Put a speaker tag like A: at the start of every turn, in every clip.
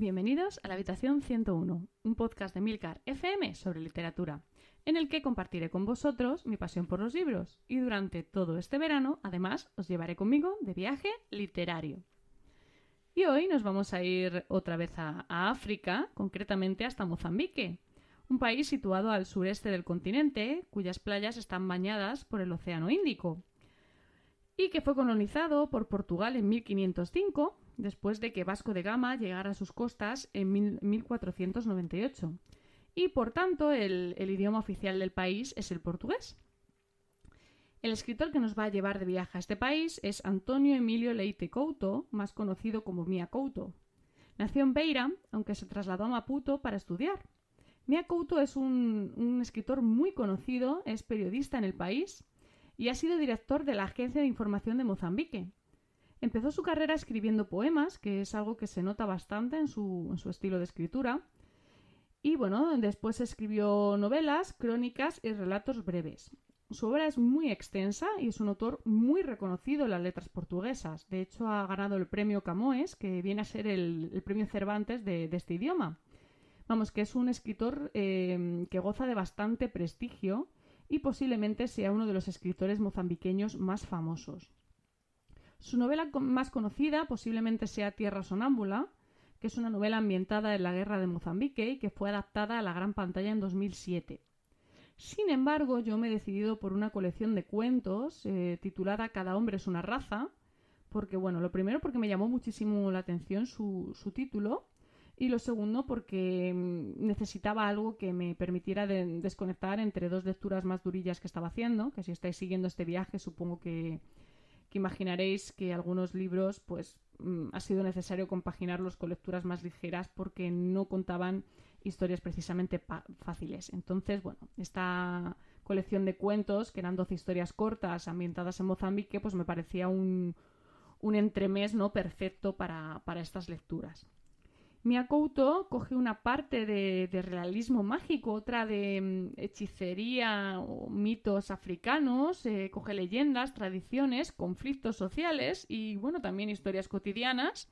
A: Bienvenidos a la Habitación 101, un podcast de Milcar FM sobre literatura, en el que compartiré con vosotros mi pasión por los libros y durante todo este verano, además, os llevaré conmigo de viaje literario. Y hoy nos vamos a ir otra vez a, a África, concretamente hasta Mozambique, un país situado al sureste del continente, cuyas playas están bañadas por el Océano Índico, y que fue colonizado por Portugal en 1505 después de que Vasco de Gama llegara a sus costas en 1498. Y por tanto, el, idioma oficial del país es el portugués. El escritor que nos va a llevar de viaje a este país es Antonio Emilio Leite Couto, más conocido como Mia Couto. Nació en Beira, aunque se trasladó a Maputo para estudiar. Mia Couto es un, un escritor muy conocido, es periodista en el país y ha sido director de la Agencia de Información de Mozambique, Empezó su carrera escribiendo poemas, que es algo que se nota bastante en su, estilo de escritura. Y bueno, después escribió novelas, crónicas y relatos breves. Su obra es muy extensa y es un autor muy reconocido en las letras portuguesas. De hecho, ha ganado el premio Camões, que viene a ser el, premio Cervantes de, este idioma. Vamos, que es un escritor eh, que goza de bastante prestigio y posiblemente sea uno de los escritores mozambiqueños más famosos. Su novela más conocida posiblemente sea Tierra Sonámbula, que es una novela ambientada en la guerra de Mozambique y que fue adaptada a la gran pantalla en 2007. Sin embargo, yo me he decidido por una colección de cuentos eh, titulada Cada hombre es una raza, porque, bueno, lo primero porque me llamó muchísimo la atención su, título y lo segundo porque mm, necesitaba algo que me permitiera desconectar entre dos lecturas más durillas que estaba haciendo, que si estáis siguiendo este viaje supongo que, que imaginaréis que algunos libros pues mm, ha sido necesario compaginarlos con lecturas más ligeras porque no contaban historias precisamente fáciles. Entonces, bueno, esta colección de cuentos, que eran 12 historias cortas ambientadas en Mozambique, pues me parecía un, un entremés ¿no? perfecto para, para estas lecturas. Couto coge una parte de, realismo mágico, otra de mm, hechicería o mitos africanos, eh, coge leyendas, tradiciones, conflictos sociales y, bueno, también historias cotidianas.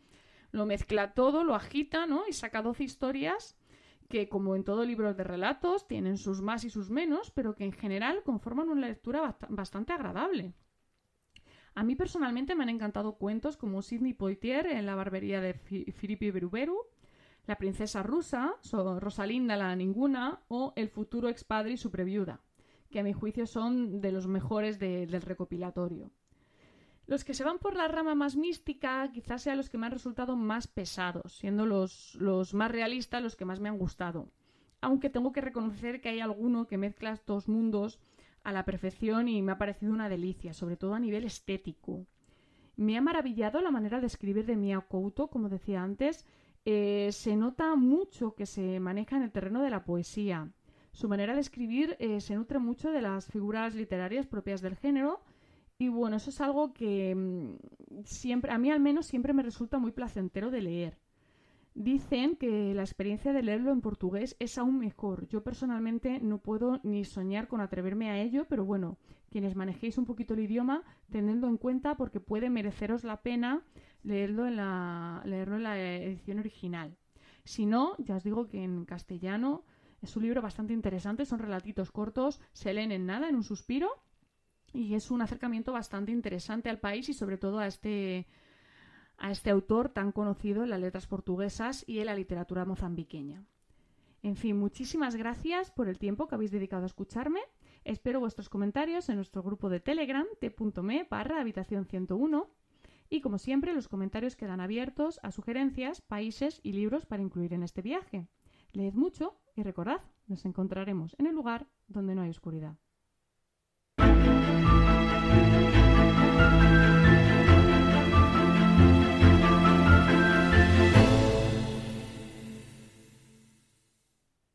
A: Lo mezcla todo, lo agita, ¿no? Y saca 12 historias que, como en todo libro de relatos, tienen sus más y sus menos, pero que en general conforman una lectura bastante agradable. A mí personalmente me han encantado cuentos como Sidney Poitier en la barbería de Filippi Beruberu, la princesa rusa, Rosalinda la ninguna o El futuro expadre y su previuda, que a mi juicio son de los mejores del recopilatorio. Los que se van por la rama más mística quizás sean los que me han resultado más pesados, siendo los, los más realistas los que más me han gustado. Aunque tengo que reconocer que hay alguno que mezcla estos mundos a la perfección y me ha parecido una delicia, sobre todo a nivel estético. Me ha maravillado la manera de escribir de Mia Couto, como decía antes, eh, se nota mucho que se maneja en el terreno de la poesía. Su manera de escribir eh, se nutre mucho de las figuras literarias propias del género y bueno, eso es algo que mm, siempre, a mí al menos siempre me resulta muy placentero de leer. Dicen que la experiencia de leerlo en portugués es aún mejor. Yo personalmente no puedo ni soñar con atreverme a ello, pero bueno, quienes manejéis un poquito el idioma, tenedlo en cuenta porque puede mereceros la pena leerlo en la, edición original. Si no, ya os digo que en castellano es un libro bastante interesante, son relatitos cortos, se leen en nada, en un suspiro, y es un acercamiento bastante interesante al país y sobre todo a este a este autor tan conocido en las letras portuguesas y en la literatura mozambiqueña. En fin, muchísimas gracias por el tiempo que habéis dedicado a escucharme. Espero vuestros comentarios en nuestro grupo de Telegram t.me barra habitación 101 y como siempre los comentarios quedan abiertos a sugerencias, países y libros para incluir en este viaje. Leed mucho y recordad, nos encontraremos en el lugar donde no hay oscuridad.